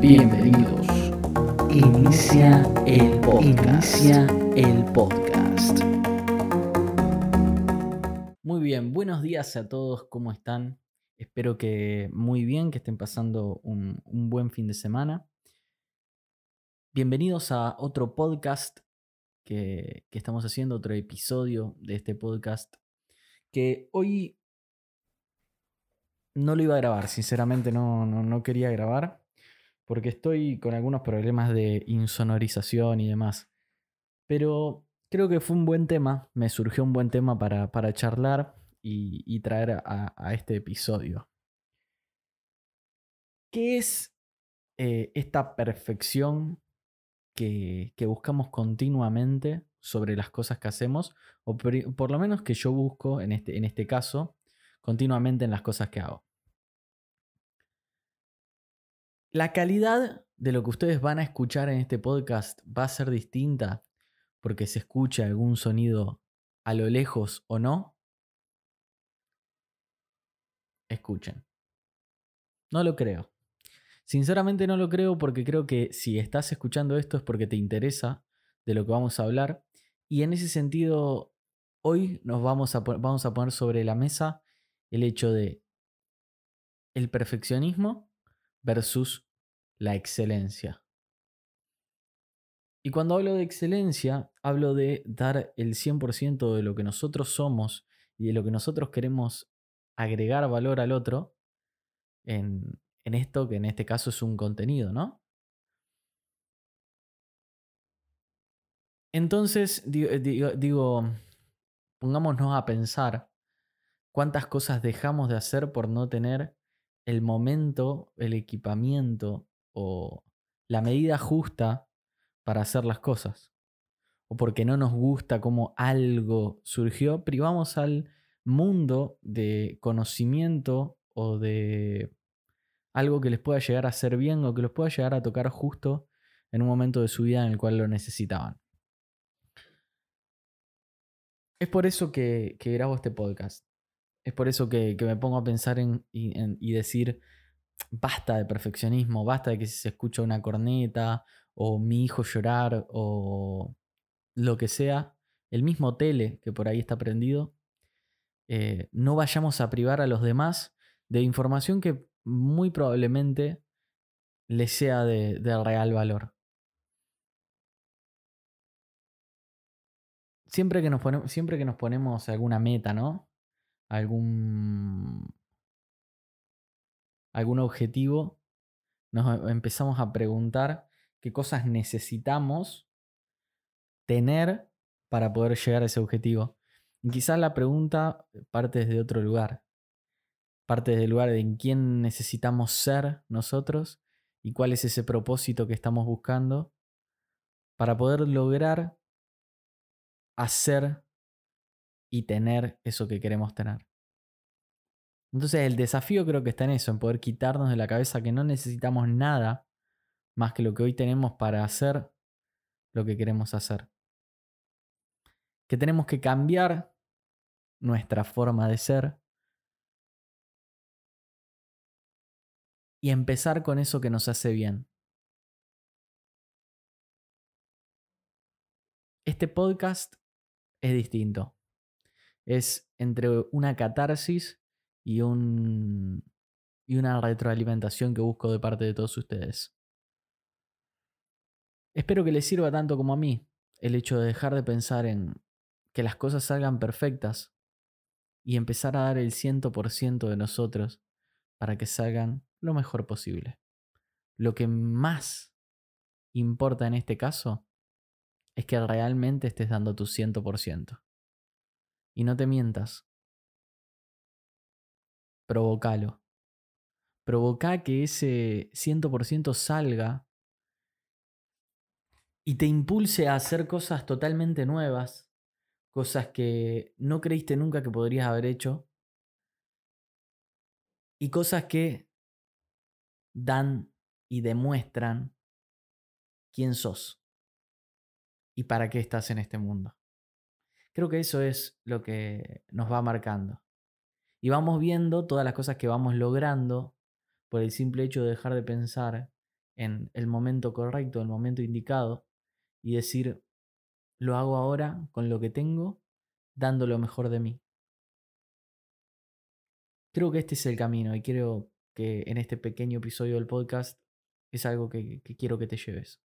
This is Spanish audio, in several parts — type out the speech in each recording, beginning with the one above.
Bienvenidos. Inicia el podcast. Inicia el podcast. Muy bien, buenos días a todos, ¿cómo están? Espero que muy bien, que estén pasando un, un buen fin de semana. Bienvenidos a otro podcast que, que estamos haciendo, otro episodio de este podcast que hoy no lo iba a grabar, sinceramente no, no, no quería grabar porque estoy con algunos problemas de insonorización y demás. Pero creo que fue un buen tema, me surgió un buen tema para, para charlar y, traer a, este episodio. ¿Qué es eh, esta perfección que, buscamos continuamente sobre las cosas que hacemos? O por, por, lo menos que yo busco en este, en este caso, continuamente en las cosas que hago. La calidad de lo que ustedes van a escuchar en este podcast va a ser distinta porque se escucha algún sonido a lo lejos o no. Escuchen. No lo creo. Sinceramente no lo creo porque creo que si estás escuchando esto es porque te interesa de lo que vamos a hablar. Y en ese sentido, hoy nos vamos a, vamos a poner sobre la mesa el hecho de el perfeccionismo versus la excelencia. Y cuando hablo de excelencia, hablo de dar el 100% de lo que nosotros somos y de lo que nosotros queremos agregar valor al otro en, esto que en este caso es un contenido, ¿no? Entonces, digo, digo, pongámonos a pensar cuántas cosas dejamos de hacer por no tener el momento, el equipamiento o la medida justa para hacer las cosas. O porque no nos gusta cómo algo surgió, privamos al mundo de conocimiento o de algo que les pueda llegar a ser bien o que los pueda llegar a tocar justo en un momento de su vida en el cual lo necesitaban. Es por eso que, grabo este podcast. Es por eso que, me pongo a pensar en, y decir, basta de perfeccionismo, basta de que si se escucha una corneta o mi hijo llorar o lo que sea, el mismo tele que por ahí está prendido, eh, no vayamos a privar a los demás de información que muy probablemente les sea de, real valor. Siempre que, nos siempre que nos ponemos alguna meta, ¿no? Algún algún objetivo, nos empezamos a preguntar qué cosas necesitamos tener para poder llegar a ese objetivo. Y quizás la pregunta parte desde otro lugar. Parte desde el lugar de en quién necesitamos ser nosotros y cuál es ese propósito que estamos buscando para poder lograr hacer y tener eso que queremos tener. Entonces el desafío creo que está en eso, en poder quitarnos de la cabeza que no necesitamos nada más que lo que hoy tenemos para hacer lo que queremos hacer. Que tenemos que cambiar nuestra forma de ser y empezar con eso que nos hace bien. Este podcast es distinto. Es entre una catarsis y, un, y una retroalimentación que busco de parte de todos ustedes. Espero que les sirva tanto como a mí el hecho de dejar de pensar en que las cosas salgan perfectas y empezar a dar el 100% de nosotros para que salgan lo mejor posible. Lo que más importa en este caso es que realmente estés dando tu 100%. Y no te mientas, provocalo. Provoca que ese 100% salga y te impulse a hacer cosas totalmente nuevas, cosas que no creíste nunca que podrías haber hecho y cosas que dan y demuestran quién sos y para qué estás en este mundo. Creo que eso es lo que nos va marcando. Y vamos viendo todas las cosas que vamos logrando por el simple hecho de dejar de pensar en el momento correcto, el momento indicado, y decir, lo hago ahora con lo que tengo, dando lo mejor de mí. Creo que este es el camino y creo que en este pequeño episodio del podcast es algo que, que quiero que te lleves.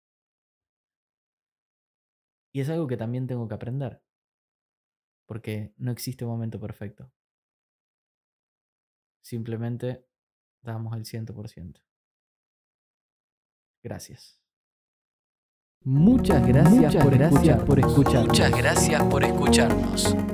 Y es algo que también tengo que aprender, porque no existe momento perfecto. Simplemente damos el 100%. Gracias. Muchas gracias, Muchas por, gracias escuchar, por escuchar. Muchas gracias por escucharnos.